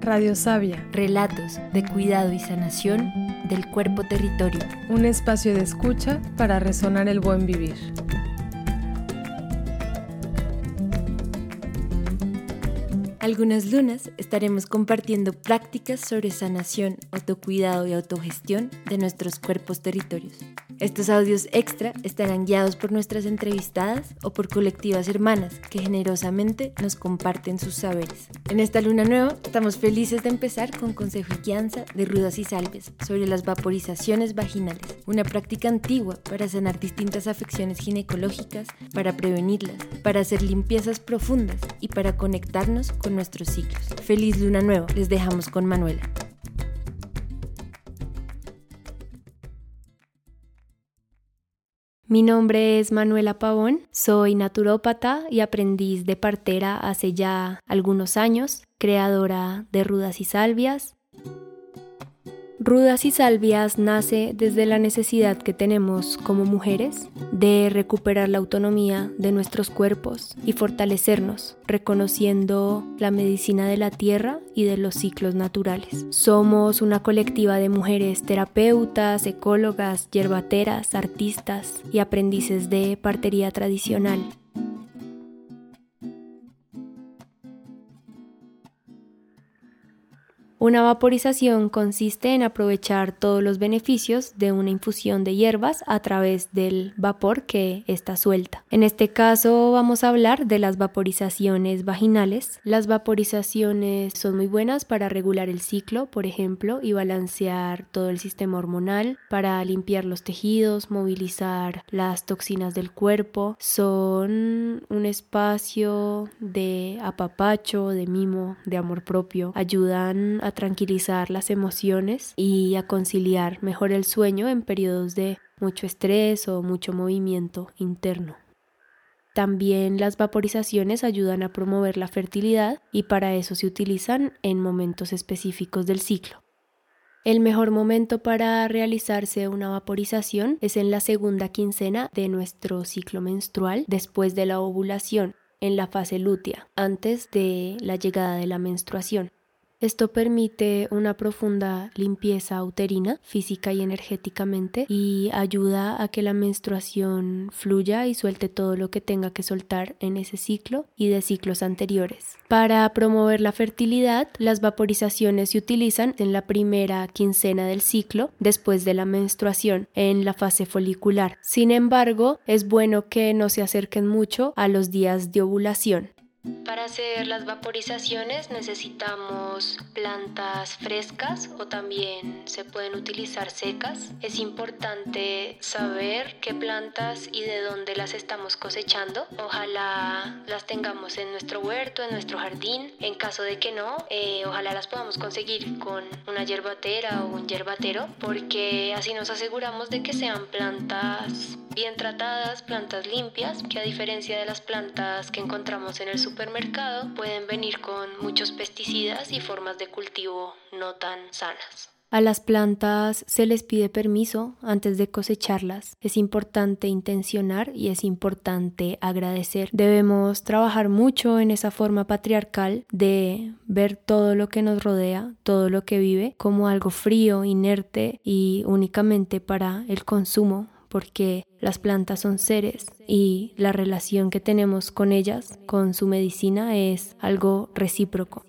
Radio Sabia. Relatos de cuidado y sanación del cuerpo territorio. Un espacio de escucha para resonar el buen vivir. Algunas lunas estaremos compartiendo prácticas sobre sanación, autocuidado y autogestión de nuestros cuerpos territorios. Estos audios extra estarán guiados por nuestras entrevistadas o por colectivas hermanas que generosamente nos comparten sus saberes. En esta luna nueva estamos felices de empezar con consejo y guianza de rudas y salves sobre las vaporizaciones vaginales, una práctica antigua para sanar distintas afecciones ginecológicas, para prevenirlas, para hacer limpiezas profundas y para conectarnos con nuestros ciclos. Feliz luna nueva, les dejamos con Manuela. Mi nombre es Manuela Pavón, soy naturópata y aprendiz de partera hace ya algunos años, creadora de rudas y salvias, Rudas y Salvias nace desde la necesidad que tenemos como mujeres de recuperar la autonomía de nuestros cuerpos y fortalecernos, reconociendo la medicina de la tierra y de los ciclos naturales. Somos una colectiva de mujeres terapeutas, ecólogas, yerbateras, artistas y aprendices de partería tradicional Una vaporización consiste en aprovechar todos los beneficios de una infusión de hierbas a través del vapor que está suelta. En este caso vamos a hablar de las vaporizaciones vaginales. Las vaporizaciones son muy buenas para regular el ciclo, por ejemplo, y balancear todo el sistema hormonal, para limpiar los tejidos, movilizar las toxinas del cuerpo. Son un espacio de apapacho, de mimo, de amor propio. Ayudan a tranquilizar las emociones y a conciliar mejor el sueño en periodos de mucho estrés o mucho movimiento interno. También las vaporizaciones ayudan a promover la fertilidad y para eso se utilizan en momentos específicos del ciclo. El mejor momento para realizarse una vaporización es en la segunda quincena de nuestro ciclo menstrual después de la ovulación, en la fase lútea, antes de la llegada de la menstruación. Esto permite una profunda limpieza uterina, física y energéticamente, y ayuda a que la menstruación fluya y suelte todo lo que tenga que soltar en ese ciclo y de ciclos anteriores. Para promover la fertilidad, las vaporizaciones se utilizan en la primera quincena del ciclo, después de la menstruación, en la fase folicular. Sin embargo, es bueno que no se acerquen mucho a los días de ovulación. Para hacer las vaporizaciones necesitamos plantas frescas o también se pueden utilizar secas. Es importante saber qué plantas y de dónde las estamos cosechando. Ojalá las tengamos en nuestro huerto, en nuestro jardín. En caso de que no, eh, ojalá las podamos conseguir con una yerbatera o un yerbatero porque así nos aseguramos de que sean plantas bien tratadas, plantas limpias, que a diferencia de las plantas que encontramos en el supermercado, pueden venir con muchos pesticidas y formas de cultivo no tan sanas. A las plantas se les pide permiso antes de cosecharlas. Es importante intencionar y es importante agradecer. Debemos trabajar mucho en esa forma patriarcal de ver todo lo que nos rodea, todo lo que vive, como algo frío, inerte y únicamente para el consumo porque las plantas son seres y la relación que tenemos con ellas, con su medicina, es algo recíproco.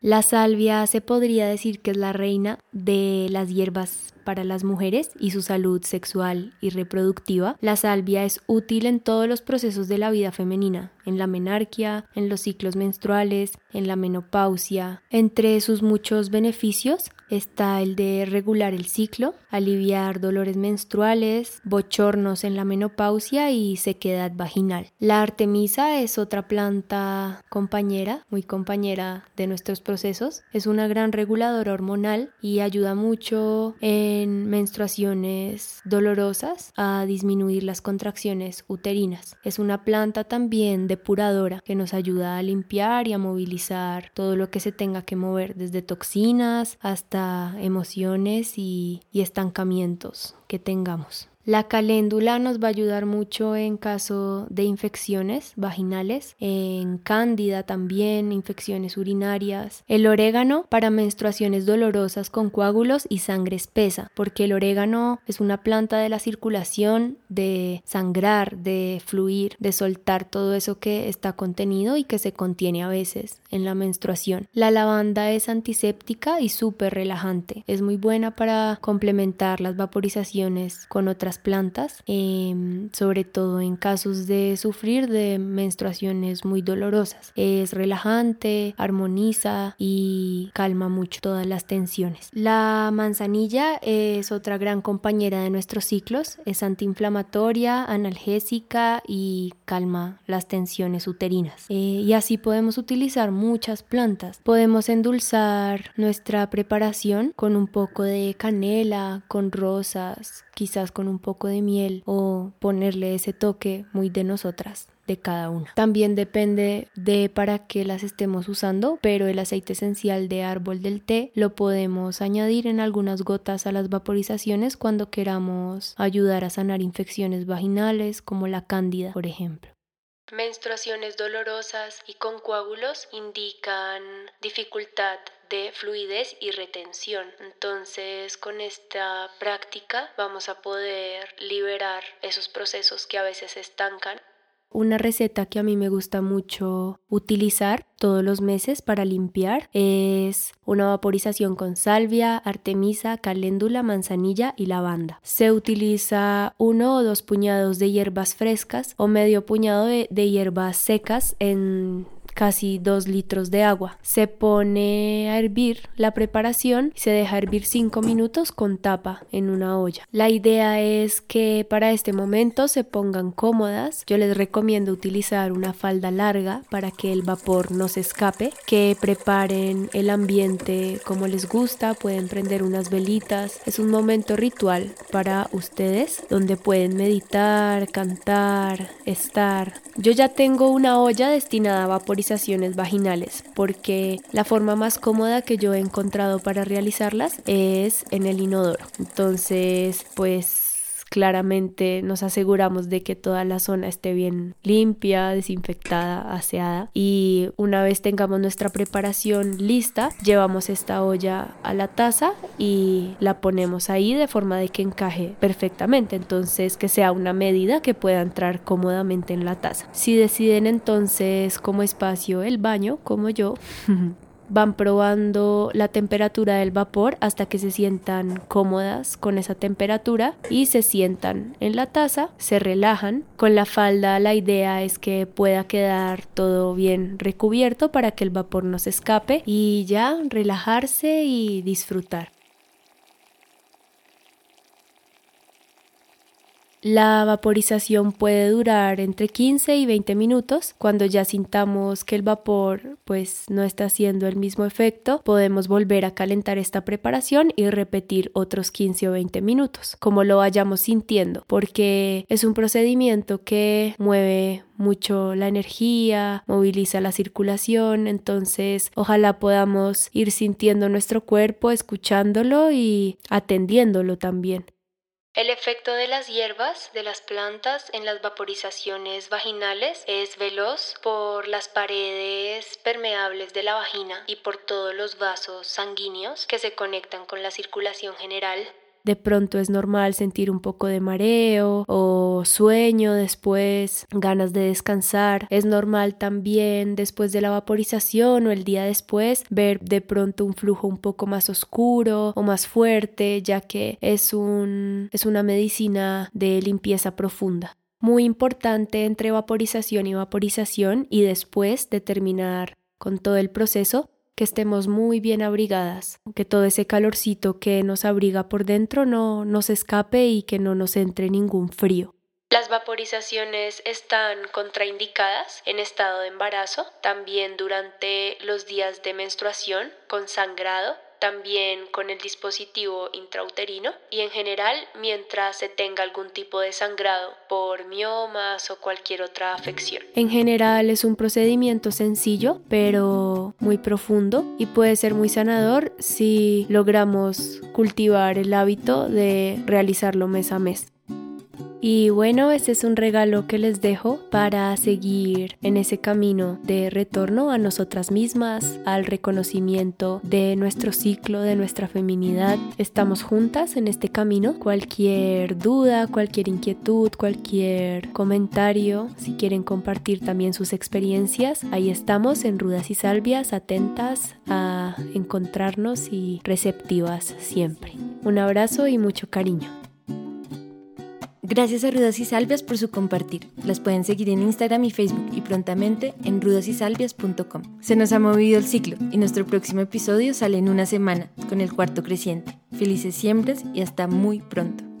La salvia se podría decir que es la reina de las hierbas para las mujeres y su salud sexual y reproductiva. La salvia es útil en todos los procesos de la vida femenina, en la menarquia, en los ciclos menstruales, en la menopausia. Entre sus muchos beneficios está el de regular el ciclo, aliviar dolores menstruales, bochornos en la menopausia y sequedad vaginal. La artemisa es otra planta compañera, muy compañera de nuestros procesos. Es una gran reguladora hormonal y ayuda mucho en menstruaciones dolorosas a disminuir las contracciones uterinas. Es una planta también depuradora que nos ayuda a limpiar y a movilizar todo lo que se tenga que mover desde toxinas hasta emociones y, estancamientos que tengamos. La caléndula nos va a ayudar mucho en caso de infecciones vaginales, en cándida también, infecciones urinarias. El orégano para menstruaciones dolorosas con coágulos y sangre espesa, porque el orégano es una planta de la circulación, de sangrar, de fluir, de soltar todo eso que está contenido y que se contiene a veces en la menstruación. La lavanda es antiséptica y súper relajante. Es muy buena para complementar las vaporizaciones con otras plantas, em, sobre todo en casos de sufrir de menstruaciones muy dolorosas. Es relajante, armoniza y calma mucho todas las tensiones. La manzanilla es otra gran compañera de nuestros ciclos, es antiinflamatoria, analgésica y calma las tensiones uterinas. Eh, y así podemos utilizar muchas plantas. Podemos endulzar nuestra preparación con un poco de canela, con rosas, quizás con un poco de miel o ponerle ese toque muy de nosotras de cada una. También depende de para qué las estemos usando, pero el aceite esencial de árbol del té lo podemos añadir en algunas gotas a las vaporizaciones cuando queramos ayudar a sanar infecciones vaginales como la cándida, por ejemplo. Menstruaciones dolorosas y con coágulos indican dificultad de fluidez y retención. Entonces, con esta práctica vamos a poder liberar esos procesos que a veces estancan una receta que a mí me gusta mucho utilizar todos los meses para limpiar es una vaporización con salvia, artemisa, caléndula, manzanilla y lavanda. Se utiliza uno o dos puñados de hierbas frescas o medio puñado de hierbas secas en casi 2 litros de agua. Se pone a hervir la preparación se deja hervir 5 minutos con tapa en una olla. La idea es que para este momento se pongan cómodas. Yo les recomiendo utilizar una falda larga para que el vapor no se escape, que preparen el ambiente como les gusta, pueden prender unas velitas. Es un momento ritual para ustedes donde pueden meditar, cantar, estar. Yo ya tengo una olla destinada a vaporizar vaginales porque la forma más cómoda que yo he encontrado para realizarlas es en el inodoro. Entonces, pues claramente nos aseguramos de que toda la zona esté bien limpia, desinfectada, aseada y una vez tengamos nuestra preparación lista, llevamos esta olla a la taza y la ponemos ahí de forma de que encaje perfectamente, entonces que sea una medida que pueda entrar cómodamente en la taza. Si deciden entonces como espacio el baño, como yo, van probando la temperatura del vapor hasta que se sientan cómodas con esa temperatura y se sientan en la taza, se relajan. Con la falda la idea es que pueda quedar todo bien recubierto para que el vapor no se escape y ya relajarse y disfrutar. La vaporización puede durar entre 15 y 20 minutos. Cuando ya sintamos que el vapor pues no está haciendo el mismo efecto, podemos volver a calentar esta preparación y repetir otros 15 o 20 minutos, como lo vayamos sintiendo, porque es un procedimiento que mueve mucho la energía, moviliza la circulación, entonces ojalá podamos ir sintiendo nuestro cuerpo, escuchándolo y atendiéndolo también. El efecto de las hierbas de las plantas en las vaporizaciones vaginales es veloz por las paredes permeables de la vagina y por todos los vasos sanguíneos que se conectan con la circulación general de pronto es normal sentir un poco de mareo o sueño después, ganas de descansar. Es normal también después de la vaporización o el día después ver de pronto un flujo un poco más oscuro o más fuerte, ya que es un es una medicina de limpieza profunda muy importante entre vaporización y vaporización y después determinar con todo el proceso que estemos muy bien abrigadas, que todo ese calorcito que nos abriga por dentro no nos escape y que no nos entre ningún frío. Las vaporizaciones están contraindicadas en estado de embarazo, también durante los días de menstruación con sangrado también con el dispositivo intrauterino y en general mientras se tenga algún tipo de sangrado por miomas o cualquier otra afección. En general es un procedimiento sencillo pero muy profundo y puede ser muy sanador si logramos cultivar el hábito de realizarlo mes a mes. Y bueno, este es un regalo que les dejo para seguir en ese camino de retorno a nosotras mismas, al reconocimiento de nuestro ciclo, de nuestra feminidad. Estamos juntas en este camino. Cualquier duda, cualquier inquietud, cualquier comentario, si quieren compartir también sus experiencias, ahí estamos en Rudas y Salvias, atentas a encontrarnos y receptivas siempre. Un abrazo y mucho cariño. Gracias a Rudas y Salvias por su compartir. Las pueden seguir en Instagram y Facebook y prontamente en rudasysalvias.com. Se nos ha movido el ciclo y nuestro próximo episodio sale en una semana con el cuarto creciente. Felices siembras y hasta muy pronto.